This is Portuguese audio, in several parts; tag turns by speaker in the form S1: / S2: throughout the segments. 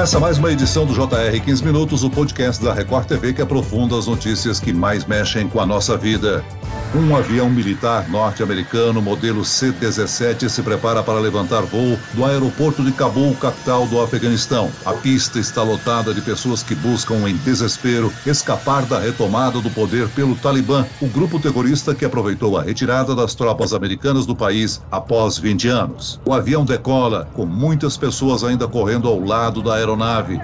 S1: Começa mais uma edição do JR 15 Minutos, o podcast da Record TV que aprofunda as notícias que mais mexem com a nossa vida. Um avião militar norte-americano modelo C-17 se prepara para levantar voo do aeroporto de Cabul, capital do Afeganistão. A pista está lotada de pessoas que buscam em desespero escapar da retomada do poder pelo Talibã, o grupo terrorista que aproveitou a retirada das tropas americanas do país após 20 anos. O avião decola com muitas pessoas ainda correndo ao lado da aeronave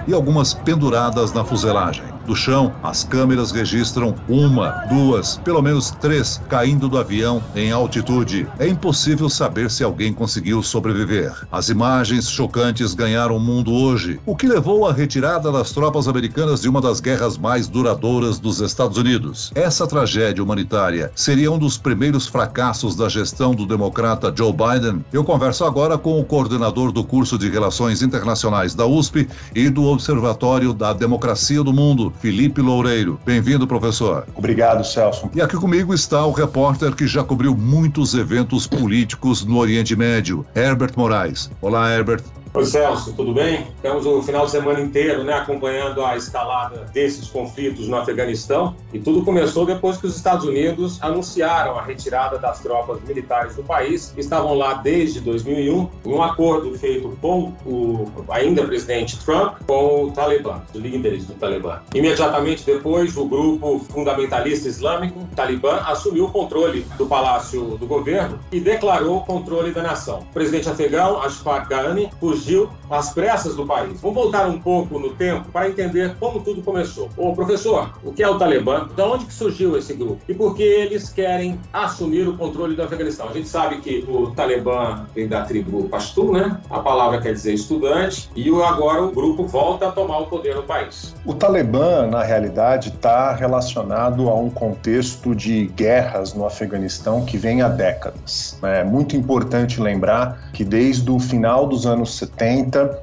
S1: e algumas penduradas na fuselagem. Do chão, as câmeras registram uma, duas, pelo menos três caindo do avião em altitude. É impossível saber se alguém conseguiu sobreviver. As imagens chocantes ganharam o mundo hoje, o que levou à retirada das tropas americanas de uma das guerras mais duradouras dos Estados Unidos. Essa tragédia humanitária seria um dos primeiros fracassos da gestão do democrata Joe Biden. Eu converso agora com o coordenador do curso de Relações Internacionais da USP e do Observatório da Democracia do Mundo, Felipe Loureiro. Bem-vindo, professor.
S2: Obrigado, Celso.
S1: E aqui comigo está o repórter que já cobriu muitos eventos políticos no Oriente Médio, Herbert Moraes. Olá, Herbert.
S3: Oi, Celso, tudo bem? Estamos o final de semana inteiro né, acompanhando a escalada desses conflitos no Afeganistão e tudo começou depois que os Estados Unidos anunciaram a retirada das tropas militares do país, que estavam lá desde 2001, em um acordo feito com o ainda presidente Trump com o Talibã, os líderes do Talibã. Imediatamente depois, o grupo fundamentalista islâmico, Talibã, assumiu o controle do palácio do governo e declarou o controle da nação. O presidente afegão, Ashraf Ghani, fugiu surgiu às pressas do país. Vamos voltar um pouco no tempo para entender como tudo começou. Ô, professor, o que é o Talibã? De onde que surgiu esse grupo? E por que eles querem assumir o controle do Afeganistão? A gente sabe que o Talibã vem da tribo Pashtun, né? A palavra quer dizer estudante, e agora o grupo volta a tomar o poder no país.
S2: O Talibã, na realidade, está relacionado a um contexto de guerras no Afeganistão que vem há décadas. É muito importante lembrar que desde o final dos anos 70,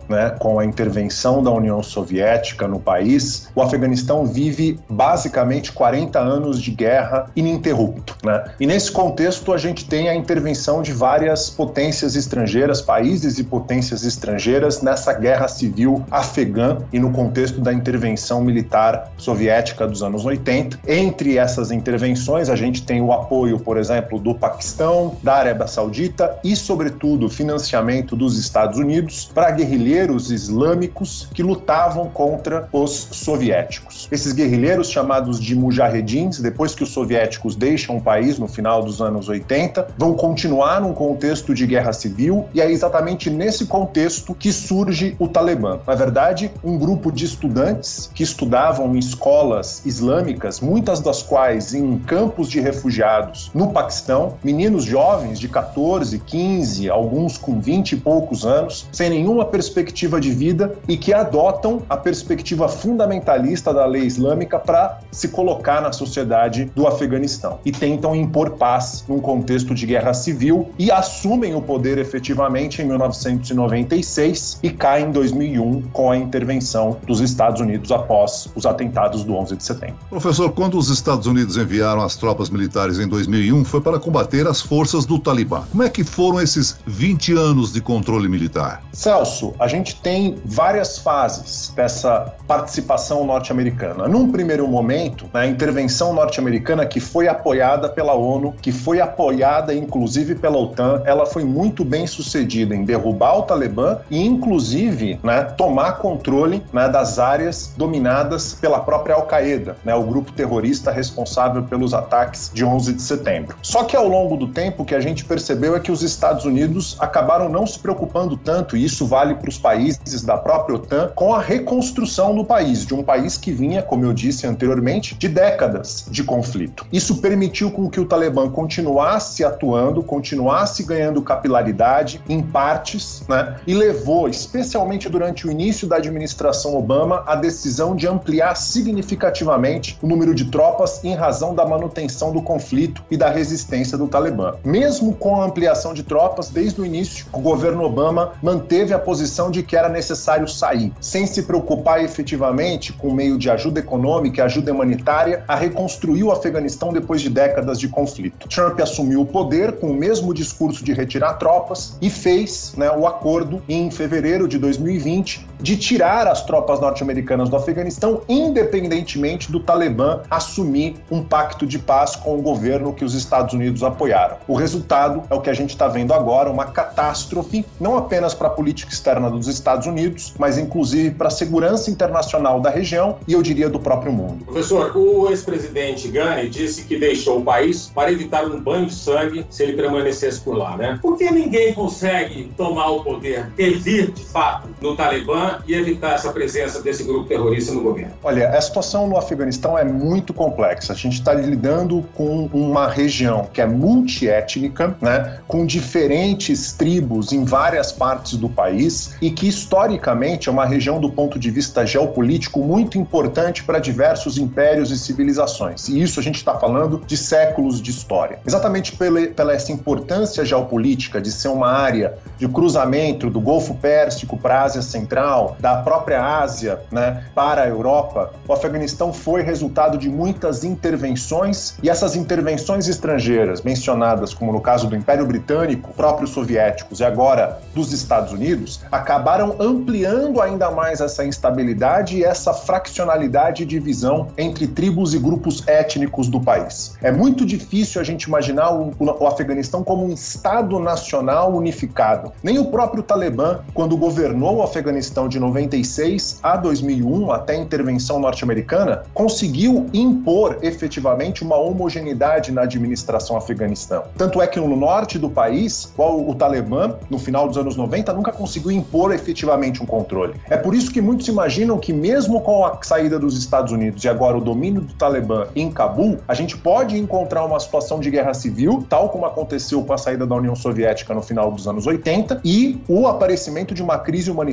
S2: né, com a intervenção da União Soviética no país, o Afeganistão vive basicamente 40 anos de guerra ininterrupto. Né? E nesse contexto, a gente tem a intervenção de várias potências estrangeiras, países e potências estrangeiras nessa guerra civil afegã e no contexto da intervenção militar soviética dos anos 80. Entre essas intervenções, a gente tem o apoio, por exemplo, do Paquistão, da Arábia Saudita e, sobretudo, financiamento dos Estados Unidos para guerrilheiros islâmicos que lutavam contra os soviéticos. Esses guerrilheiros, chamados de mujahedins, depois que os soviéticos deixam o país no final dos anos 80, vão continuar num contexto de guerra civil e é exatamente nesse contexto que surge o Talibã. Na verdade, um grupo de estudantes que estudavam em escolas islâmicas, muitas das quais em campos de refugiados no Paquistão, meninos jovens de 14, 15, alguns com 20 e poucos anos, sem nenhuma perspectiva de vida e que adotam a perspectiva fundamentalista da lei islâmica para se colocar na sociedade do Afeganistão e tentam impor paz num contexto de guerra civil e assumem o poder efetivamente em 1996 e caem em 2001 com a intervenção dos Estados Unidos após os atentados do 11 de setembro.
S1: Professor, quando os Estados Unidos enviaram as tropas militares em 2001 foi para combater as forças do Talibã. Como é que foram esses 20 anos de controle militar?
S2: Celso, a gente tem várias fases dessa participação norte-americana. Num primeiro momento, a intervenção norte-americana que foi apoiada pela ONU, que foi apoiada inclusive pela OTAN, ela foi muito bem sucedida em derrubar o Talibã e inclusive né, tomar controle né, das áreas dominadas pela própria Al-Qaeda, né, o grupo terrorista responsável pelos ataques de 11 de setembro. Só que ao longo do tempo o que a gente percebeu é que os Estados Unidos acabaram não se preocupando tanto isso vale para os países da própria OTAN, com a reconstrução do país, de um país que vinha, como eu disse anteriormente, de décadas de conflito. Isso permitiu com que o Talibã continuasse atuando, continuasse ganhando capilaridade em partes, né? E levou, especialmente durante o início da administração Obama, a decisão de ampliar significativamente o número de tropas em razão da manutenção do conflito e da resistência do Talibã. Mesmo com a ampliação de tropas, desde o início, o governo Obama manteve manteve a posição de que era necessário sair, sem se preocupar efetivamente com meio de ajuda econômica e ajuda humanitária a reconstruir o Afeganistão depois de décadas de conflito. Trump assumiu o poder com o mesmo discurso de retirar tropas e fez né, o acordo em fevereiro de 2020 de tirar as tropas norte-americanas do Afeganistão, independentemente do Talibã assumir um pacto de paz com o governo que os Estados Unidos apoiaram. O resultado é o que a gente está vendo agora, uma catástrofe, não apenas para a política externa dos Estados Unidos, mas inclusive para a segurança internacional da região e eu diria do próprio mundo.
S3: Professor, o ex-presidente Ghani disse que deixou o país para evitar um banho de sangue se ele permanecesse por lá, né? Por que ninguém consegue tomar o poder, vir de fato no Talibã e evitar essa presença desse grupo terrorista no governo?
S2: Olha, a situação no Afeganistão é muito complexa. A gente está lidando com uma região que é multiétnica, né, com diferentes tribos em várias partes do país e que historicamente é uma região do ponto de vista geopolítico muito importante para diversos impérios e civilizações. E isso a gente está falando de séculos de história. Exatamente pela, pela essa importância geopolítica de ser uma área de cruzamento do Golfo Pérsico para Ásia Central, da própria Ásia né, para a Europa, o Afeganistão foi resultado de muitas intervenções e essas intervenções estrangeiras, mencionadas como no caso do Império Britânico, próprios soviéticos e agora dos Estados Unidos, acabaram ampliando ainda mais essa instabilidade e essa fraccionalidade e divisão entre tribos e grupos étnicos do país. É muito difícil a gente imaginar o, o Afeganistão como um Estado nacional unificado. Nem o próprio Talibã, quando governou Afeganistão de 96 a 2001, até a intervenção norte-americana, conseguiu impor efetivamente uma homogeneidade na administração afeganistão. Tanto é que no norte do país, o, o Talibã, no final dos anos 90, nunca conseguiu impor efetivamente um controle. É por isso que muitos imaginam que, mesmo com a saída dos Estados Unidos e agora o domínio do Talibã em Cabul, a gente pode encontrar uma situação de guerra civil, tal como aconteceu com a saída da União Soviética no final dos anos 80, e o aparecimento de uma crise humanitária,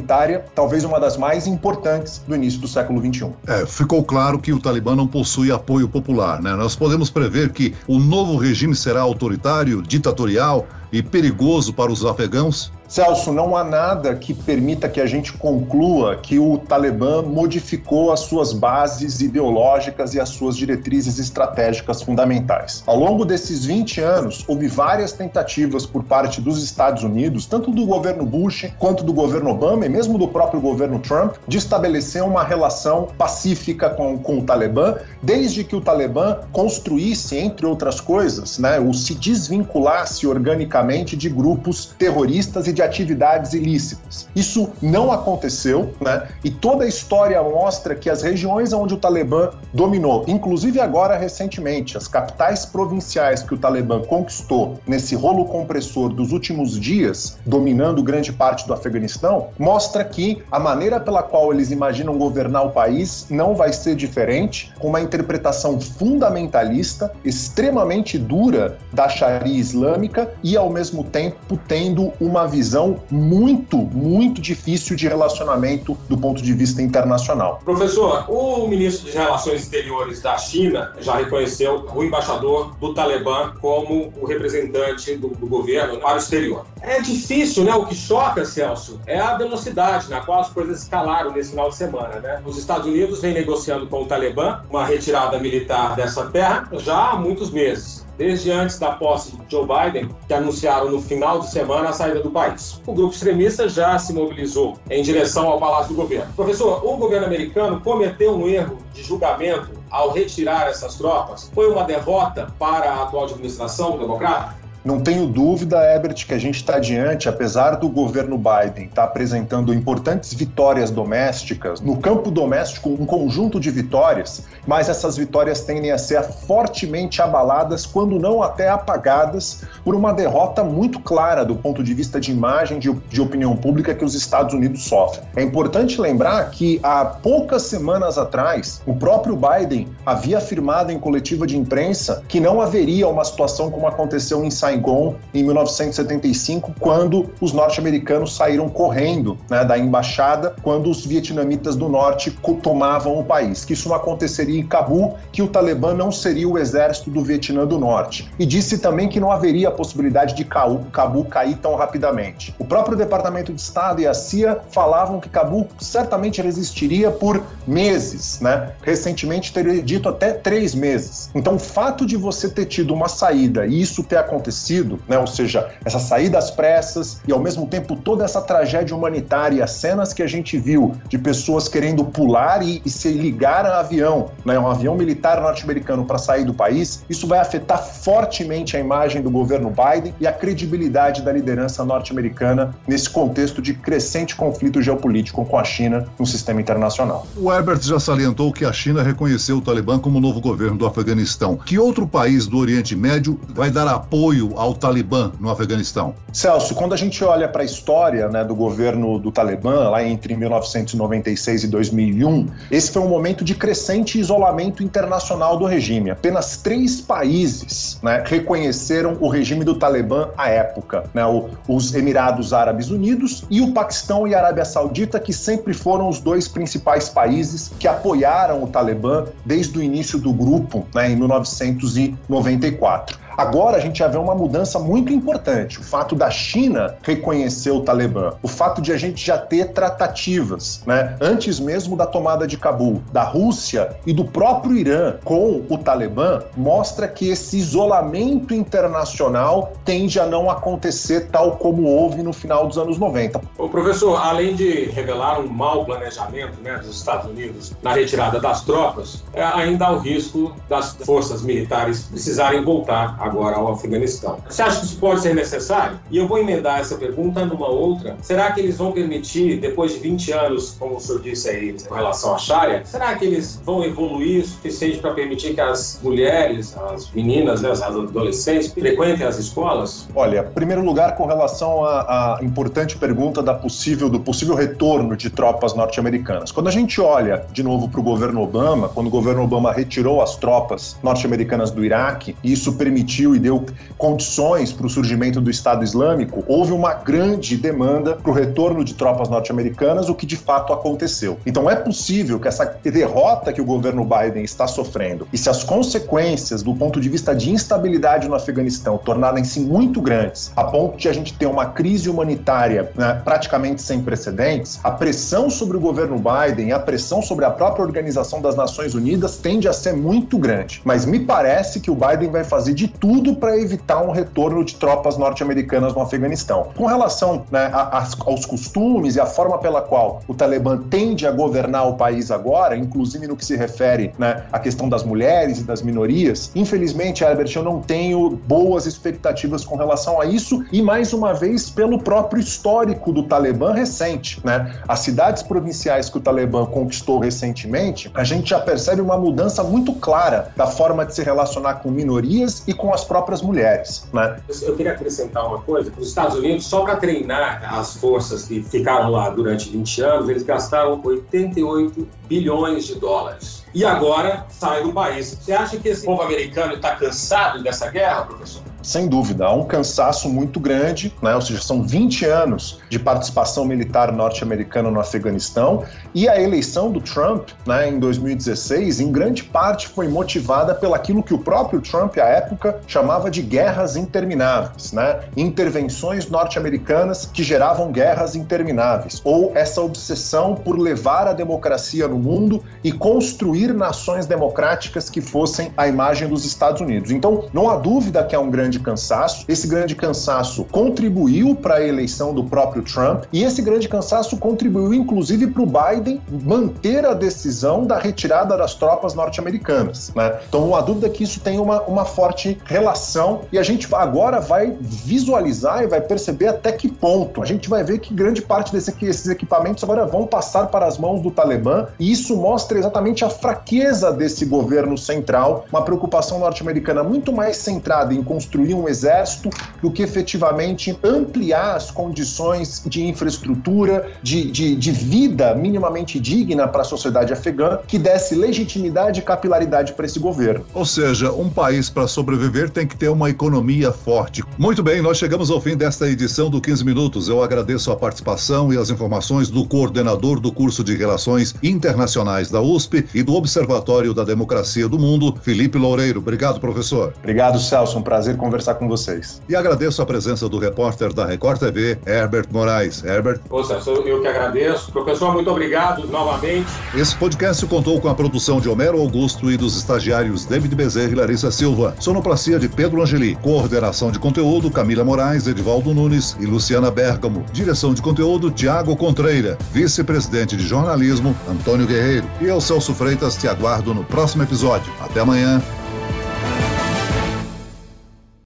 S2: talvez uma das mais importantes do início do século XXI.
S1: É, ficou claro que o Talibã não possui apoio popular, né? Nós podemos prever que o novo regime será autoritário, ditatorial e perigoso para os afegãos?
S2: Celso, não há nada que permita que a gente conclua que o Talibã modificou as suas bases ideológicas e as suas diretrizes estratégicas fundamentais. Ao longo desses 20 anos, houve várias tentativas por parte dos Estados Unidos, tanto do governo Bush quanto do governo Obama e mesmo do próprio governo Trump, de estabelecer uma relação pacífica com, com o Talibã, desde que o Talibã construísse, entre outras coisas, né, ou se desvinculasse organicamente de grupos terroristas e de de atividades ilícitas. Isso não aconteceu, né? E toda a história mostra que as regiões onde o Talibã dominou, inclusive agora recentemente, as capitais provinciais que o Talibã conquistou nesse rolo compressor dos últimos dias, dominando grande parte do Afeganistão, mostra que a maneira pela qual eles imaginam governar o país não vai ser diferente, com uma interpretação fundamentalista, extremamente dura da Sharia islâmica e ao mesmo tempo tendo uma visão muito, muito difícil de relacionamento do ponto de vista internacional.
S3: Professor, o ministro de Relações Exteriores da China já reconheceu o embaixador do Talibã como o representante do, do governo para o exterior. É difícil, né? O que choca, Celso, é a velocidade na qual as coisas escalaram nesse final de semana, né? Os Estados Unidos vêm negociando com o Talibã uma retirada militar dessa terra já há muitos meses desde antes da posse de Joe Biden, que anunciaram no final de semana a saída do país. O grupo extremista já se mobilizou em direção ao Palácio do Governo. Professor, o governo americano cometeu um erro de julgamento ao retirar essas tropas? Foi uma derrota para a atual administração democrata?
S2: Não tenho dúvida, Ebert, que a gente está diante, apesar do governo Biden estar tá apresentando importantes vitórias domésticas, no campo doméstico, um conjunto de vitórias, mas essas vitórias tendem a ser fortemente abaladas, quando não até apagadas, por uma derrota muito clara do ponto de vista de imagem de, de opinião pública que os Estados Unidos sofrem. É importante lembrar que há poucas semanas atrás, o próprio Biden havia afirmado em coletiva de imprensa que não haveria uma situação como aconteceu em Saint Saigon em 1975, quando os norte-americanos saíram correndo né, da embaixada quando os vietnamitas do norte tomavam o país, que isso não aconteceria em Cabul, que o Talibã não seria o exército do Vietnã do Norte. E disse também que não haveria a possibilidade de Cabul cair tão rapidamente. O próprio Departamento de Estado e a CIA falavam que Cabul certamente resistiria por meses, né? Recentemente teria dito até três meses. Então, o fato de você ter tido uma saída e isso ter acontecido, né? Ou seja, essa saída às pressas e ao mesmo tempo toda essa tragédia humanitária, as cenas que a gente viu de pessoas querendo pular e, e se ligar a avião, né? Um avião militar norte-americano para sair do país, isso vai afetar fortemente a imagem do governo Biden e a credibilidade da liderança norte-americana nesse contexto de crescente conflito geopolítico com a China no sistema internacional.
S1: O Herbert já salientou que a China reconheceu o Talibã como novo governo do Afeganistão. Que outro país do Oriente Médio vai dar apoio ao Talibã no Afeganistão?
S2: Celso, quando a gente olha para a história né, do governo do Talibã, lá entre 1996 e 2001, esse foi um momento de crescente isolamento internacional do regime. Apenas três países né, reconheceram o regime do Talibã à época: né, o, os Emirados Árabes Unidos e o Paquistão e a Arábia Saudita, que sempre foram os dois principais países que apoiaram o Talibã desde o início do grupo, né, em 1994. Agora a gente já vê uma mudança muito importante. O fato da China reconhecer o Talibã, o fato de a gente já ter tratativas, né, antes mesmo da tomada de Cabul, da Rússia e do próprio Irã com o Talibã, mostra que esse isolamento internacional tende a não acontecer tal como houve no final dos anos 90.
S3: O professor, além de revelar um mau planejamento né, dos Estados Unidos na retirada das tropas, é, ainda há o risco das forças militares precisarem voltar agora ao Afeganistão. Você acha que isso pode ser necessário? E eu vou emendar essa pergunta numa outra. Será que eles vão permitir, depois de 20 anos, como o senhor disse aí, com relação à Sharia, será que eles vão evoluir o suficiente para permitir que as mulheres, as meninas, né, as adolescentes, frequentem as escolas?
S2: Olha, primeiro lugar, com relação à, à importante pergunta da possível, do possível retorno de tropas norte-americanas. Quando a gente olha de novo para o governo Obama, quando o governo Obama retirou as tropas norte-americanas do Iraque, isso permitiu permitiu e deu condições para o surgimento do Estado Islâmico, houve uma grande demanda para o retorno de tropas norte-americanas, o que de fato aconteceu. Então é possível que essa derrota que o governo Biden está sofrendo e se as consequências do ponto de vista de instabilidade no Afeganistão tornarem-se muito grandes, a ponto de a gente ter uma crise humanitária né, praticamente sem precedentes, a pressão sobre o governo Biden a pressão sobre a própria Organização das Nações Unidas tende a ser muito grande. Mas me parece que o Biden vai fazer de tudo para evitar um retorno de tropas norte-americanas no Afeganistão. Com relação né, a, a, aos costumes e a forma pela qual o Talibã tende a governar o país agora, inclusive no que se refere né, à questão das mulheres e das minorias, infelizmente, Herbert, eu não tenho boas expectativas com relação a isso e, mais uma vez, pelo próprio histórico do Talibã recente. Né? As cidades provinciais que o Talibã conquistou recentemente, a gente já percebe uma mudança muito clara da forma de se relacionar com minorias e com as próprias mulheres. Né?
S3: Eu queria acrescentar uma coisa: os Estados Unidos, só para treinar as forças que ficaram lá durante 20 anos, eles gastaram 88 bilhões de dólares. E agora sai do país. Você acha que esse povo americano está cansado dessa guerra, professor?
S2: Sem dúvida, há um cansaço muito grande, né? ou seja, são 20 anos de participação militar norte-americana no Afeganistão, e a eleição do Trump né, em 2016, em grande parte, foi motivada pelaquilo que o próprio Trump, à época, chamava de guerras intermináveis, né? intervenções norte-americanas que geravam guerras intermináveis, ou essa obsessão por levar a democracia no mundo e construir nações democráticas que fossem a imagem dos Estados Unidos. Então, não há dúvida que há um grande grande cansaço. Esse grande cansaço contribuiu para a eleição do próprio Trump e esse grande cansaço contribuiu inclusive para o Biden manter a decisão da retirada das tropas norte-americanas. Né? Então, não há dúvida que isso tem uma, uma forte relação e a gente agora vai visualizar e vai perceber até que ponto. A gente vai ver que grande parte desses equipamentos agora vão passar para as mãos do Talibã e isso mostra exatamente a fraqueza desse governo central, uma preocupação norte-americana muito mais centrada em construir construir um exército do que efetivamente ampliar as condições de infraestrutura, de, de, de vida minimamente digna para a sociedade afegã, que desse legitimidade e capilaridade para esse governo.
S1: Ou seja, um país para sobreviver tem que ter uma economia forte. Muito bem, nós chegamos ao fim desta edição do 15 Minutos. Eu agradeço a participação e as informações do coordenador do curso de Relações Internacionais da USP e do Observatório da Democracia do Mundo, Felipe Loureiro. Obrigado, professor.
S2: Obrigado, Celso. Um prazer conversar com vocês.
S1: E agradeço a presença do repórter da Record TV, Herbert Moraes. Herbert.
S3: Ô, Celso, eu que agradeço. Professor, muito obrigado novamente.
S1: Esse podcast contou com a produção de Homero Augusto e dos estagiários David Bezerra e Larissa Silva. Sonoplastia de Pedro Angeli. Coordenação de conteúdo Camila Moraes, Edivaldo Nunes e Luciana Bergamo. Direção de conteúdo Tiago Contreira. Vice-presidente de jornalismo Antônio Guerreiro. E eu, Celso Freitas, te aguardo no próximo episódio. Até amanhã.